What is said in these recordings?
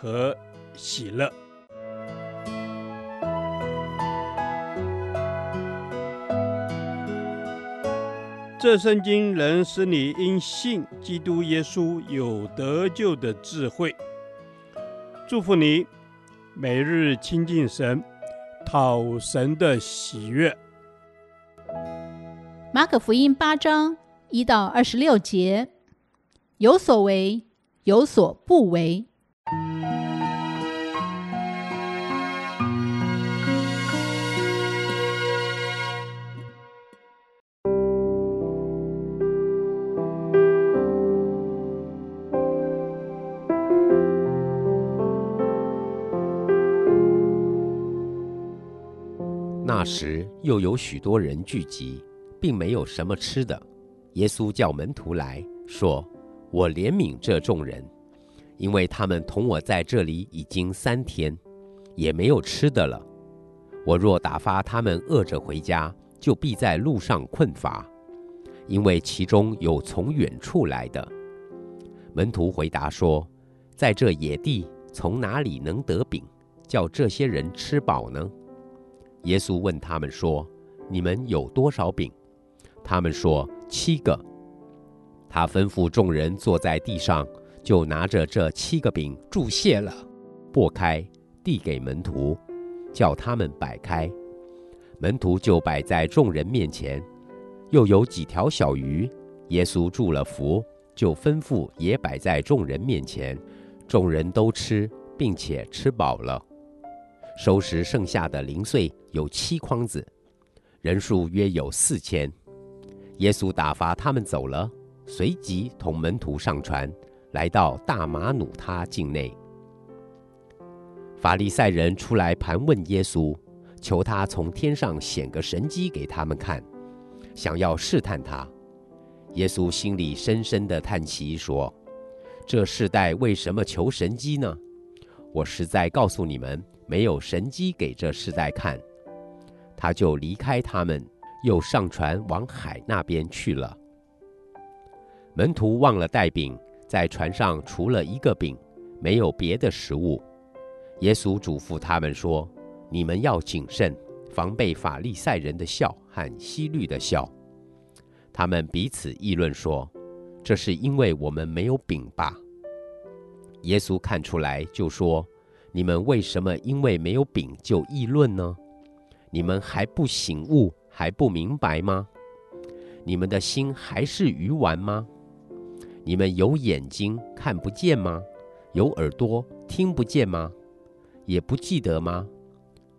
和喜乐。这圣经能使你因信基督耶稣有得救的智慧。祝福你，每日亲近神，讨神的喜悦。马可福音八章一到二十六节，有所为，有所不为。时又有许多人聚集，并没有什么吃的。耶稣叫门徒来说：“我怜悯这众人。”因为他们同我在这里已经三天，也没有吃的了。我若打发他们饿着回家，就必在路上困乏，因为其中有从远处来的。门徒回答说：“在这野地，从哪里能得饼，叫这些人吃饱呢？”耶稣问他们说：“你们有多少饼？”他们说：“七个。”他吩咐众人坐在地上。就拿着这七个饼祝谢了，擘开，递给门徒，叫他们摆开。门徒就摆在众人面前。又有几条小鱼，耶稣祝了福，就吩咐也摆在众人面前。众人都吃，并且吃饱了。收拾剩下的零碎有七筐子，人数约有四千。耶稣打发他们走了，随即同门徒上船。来到大马努他境内，法利赛人出来盘问耶稣，求他从天上显个神迹给他们看，想要试探他。耶稣心里深深的叹息，说：“这世代为什么求神迹呢？我实在告诉你们，没有神迹给这世代看。”他就离开他们，又上船往海那边去了。门徒忘了带饼。在船上除了一个饼，没有别的食物。耶稣嘱咐他们说：“你们要谨慎，防备法利赛人的笑和希律的笑。”他们彼此议论说：“这是因为我们没有饼吧？”耶稣看出来，就说：“你们为什么因为没有饼就议论呢？你们还不醒悟，还不明白吗？你们的心还是鱼丸吗？”你们有眼睛看不见吗？有耳朵听不见吗？也不记得吗？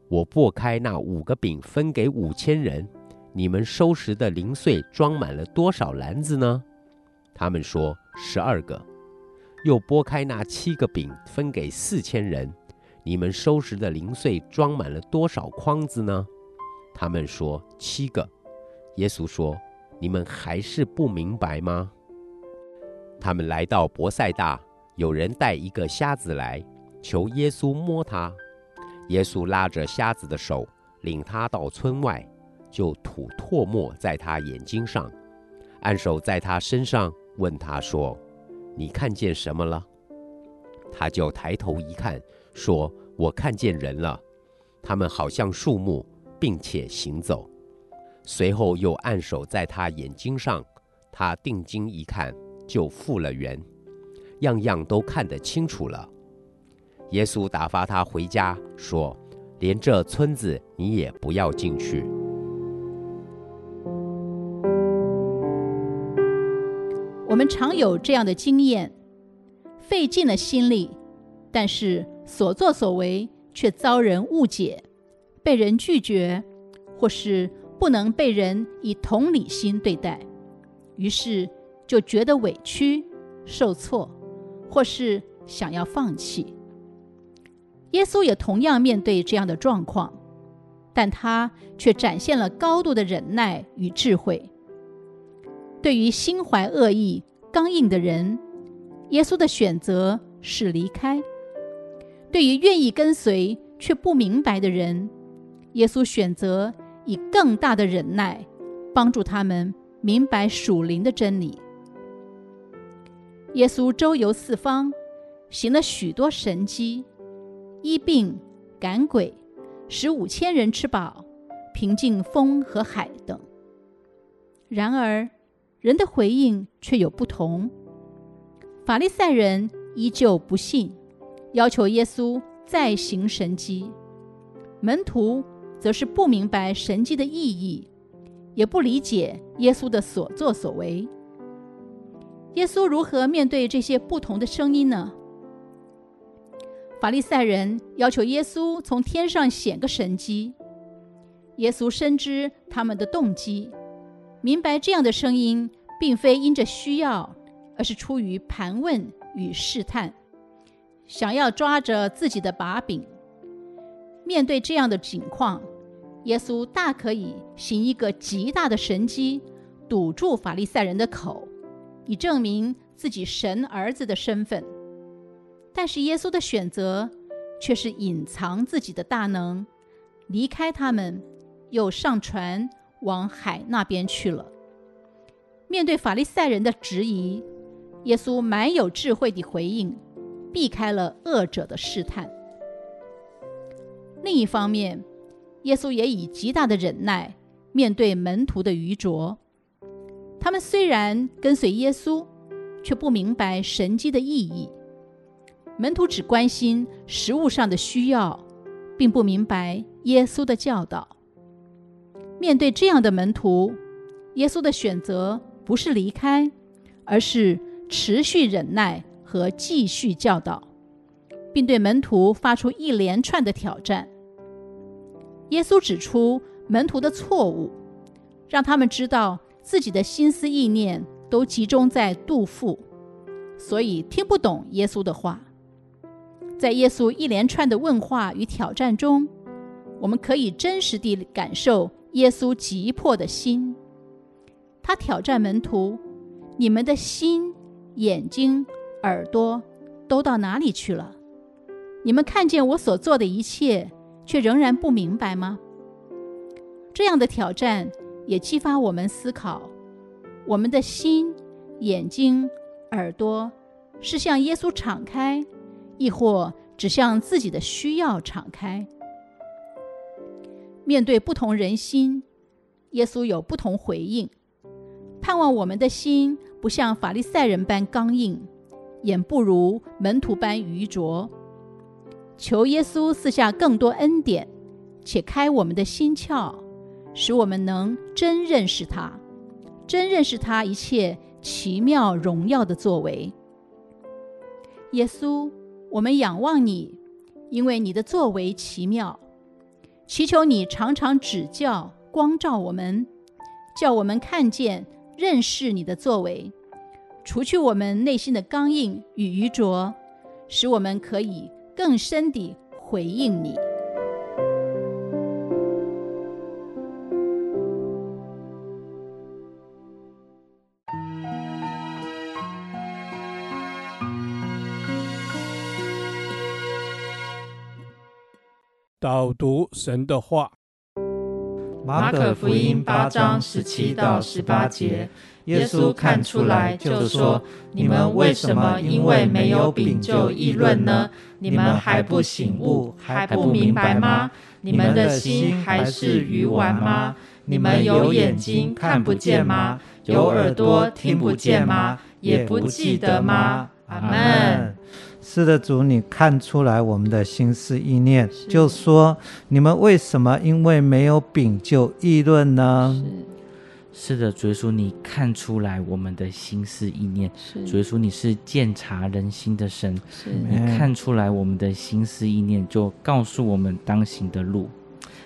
我拨开那五个饼分给五千人，你们收拾的零碎装满了多少篮子呢？他们说十二个。又拨开那七个饼分给四千人，你们收拾的零碎装满了多少筐子呢？他们说七个。耶稣说：你们还是不明白吗？他们来到伯赛大，有人带一个瞎子来，求耶稣摸他。耶稣拉着瞎子的手，领他到村外，就吐唾沫在他眼睛上，按手在他身上，问他说：“你看见什么了？”他就抬头一看，说：“我看见人了，他们好像树木，并且行走。”随后又按手在他眼睛上，他定睛一看。就复了原，样样都看得清楚了。耶稣打发他回家，说：“连这村子你也不要进去。”我们常有这样的经验，费尽了心力，但是所作所为却遭人误解，被人拒绝，或是不能被人以同理心对待，于是，就觉得委屈、受挫，或是想要放弃。耶稣也同样面对这样的状况，但他却展现了高度的忍耐与智慧。对于心怀恶意、刚硬的人，耶稣的选择是离开；对于愿意跟随却不明白的人，耶稣选择以更大的忍耐，帮助他们明白属灵的真理。耶稣周游四方，行了许多神迹，医病、赶鬼，使五千人吃饱，平静风和海等。然而，人的回应却有不同。法利赛人依旧不信，要求耶稣再行神迹；门徒则是不明白神迹的意义，也不理解耶稣的所作所为。耶稣如何面对这些不同的声音呢？法利赛人要求耶稣从天上显个神迹，耶稣深知他们的动机，明白这样的声音并非因着需要，而是出于盘问与试探，想要抓着自己的把柄。面对这样的情况，耶稣大可以行一个极大的神迹，堵住法利赛人的口。以证明自己神儿子的身份，但是耶稣的选择却是隐藏自己的大能，离开他们，又上船往海那边去了。面对法利赛人的质疑，耶稣蛮有智慧地回应，避开了恶者的试探。另一方面，耶稣也以极大的忍耐面对门徒的愚拙。他们虽然跟随耶稣，却不明白神迹的意义。门徒只关心食物上的需要，并不明白耶稣的教导。面对这样的门徒，耶稣的选择不是离开，而是持续忍耐和继续教导，并对门徒发出一连串的挑战。耶稣指出门徒的错误，让他们知道。自己的心思意念都集中在肚腹，所以听不懂耶稣的话。在耶稣一连串的问话与挑战中，我们可以真实地感受耶稣急迫的心。他挑战门徒：“你们的心、眼睛、耳朵都到哪里去了？你们看见我所做的一切，却仍然不明白吗？”这样的挑战。也激发我们思考：我们的心、眼睛、耳朵是向耶稣敞开，亦或只向自己的需要敞开？面对不同人心，耶稣有不同回应。盼望我们的心不像法利赛人般刚硬，也不如门徒般愚拙。求耶稣赐下更多恩典，且开我们的心窍。使我们能真认识他，真认识他一切奇妙荣耀的作为。耶稣，我们仰望你，因为你的作为奇妙。祈求你常常指教、光照我们，叫我们看见、认识你的作为，除去我们内心的刚硬与愚拙，使我们可以更深地回应你。导读神的话，马可福音八章十七到十八节，耶稣看出来就说：“你们为什么因为没有饼就议论呢？你们还不醒悟，还不明白吗？你们的心还是愚顽吗？你们有眼睛看不见吗？有耳朵听不见吗？也不记得吗？”阿门。是的，主，你看出来我们的心思意念，就说你们为什么因为没有饼就议论呢？是，是的，主耶稣，你看出来我们的心思意念，主耶稣，你是鉴察人心的神，你看出来我们的心思意念，就告诉我们当行的路。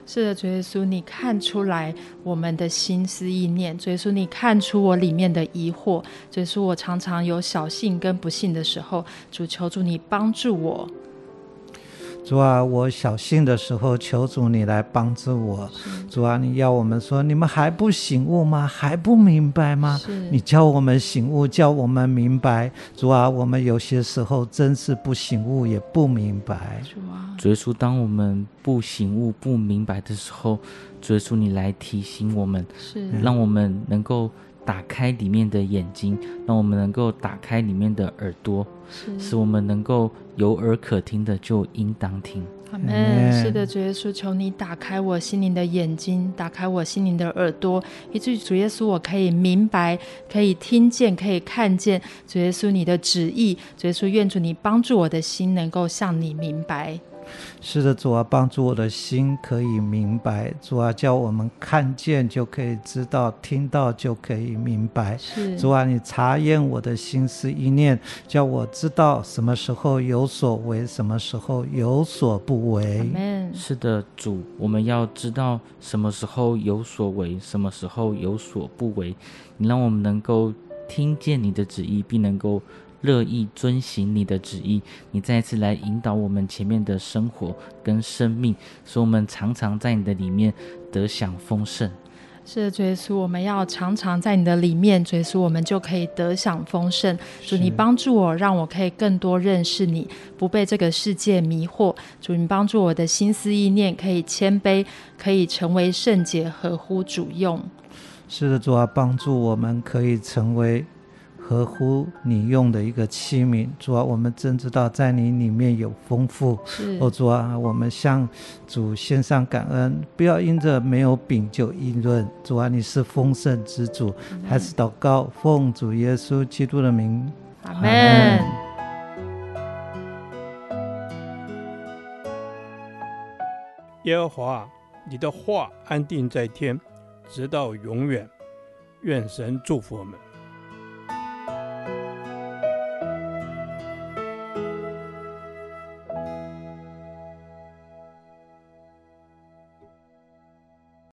是的，主耶稣，你看出来我们的心思意念。主耶稣，你看出我里面的疑惑。主耶稣，我常常有小信跟不信的时候，主求主你帮助我。主啊，我小信的时候，求主你来帮助我。主啊，你要我们说，你们还不醒悟吗？还不明白吗？你叫我们醒悟，叫我们明白。主啊，我们有些时候真是不醒悟，也不明白。主啊，主耶稣，当我们不醒悟、不明白的时候，主耶稣你来提醒我们，是让我们能够。打开里面的眼睛，让我们能够打开里面的耳朵，使我们能够有耳可听的就应当听。阿门。是的，主耶稣，求你打开我心灵的眼睛，打开我心灵的耳朵，以至于主耶稣，我可以明白，可以听见，可以看见主耶稣你的旨意。主耶稣，愿主你帮助我的心能够向你明白。是的，主啊，帮助我的心可以明白。主啊，叫我们看见就可以知道，听到就可以明白。是主啊，你查验我的心思意念，叫我知道什么时候有所为，什么时候有所不为。是的，主，我们要知道什么时候有所为，什么时候有所不为。你让我们能够听见你的旨意，并能够。乐意遵行你的旨意，你再次来引导我们前面的生活跟生命，使我们常常在你的里面得享丰盛。是的，主耶稣，我们要常常在你的里面，主耶稣，我们就可以得享丰盛。主，你帮助我，让我可以更多认识你，不被这个世界迷惑。主，你帮助我的心思意念可以谦卑，可以成为圣洁，合乎主用。是的，主啊，帮助我们可以成为。合乎你用的一个器皿，主啊，我们真知道在你里面有丰富。是，哦，主啊，我们向主献上感恩，不要因着没有饼就议论。主啊，你是丰盛之主，还是祷告，奉主耶稣基督的名，阿门。耶和华，你的话安定在天，直到永远。愿神祝福我们。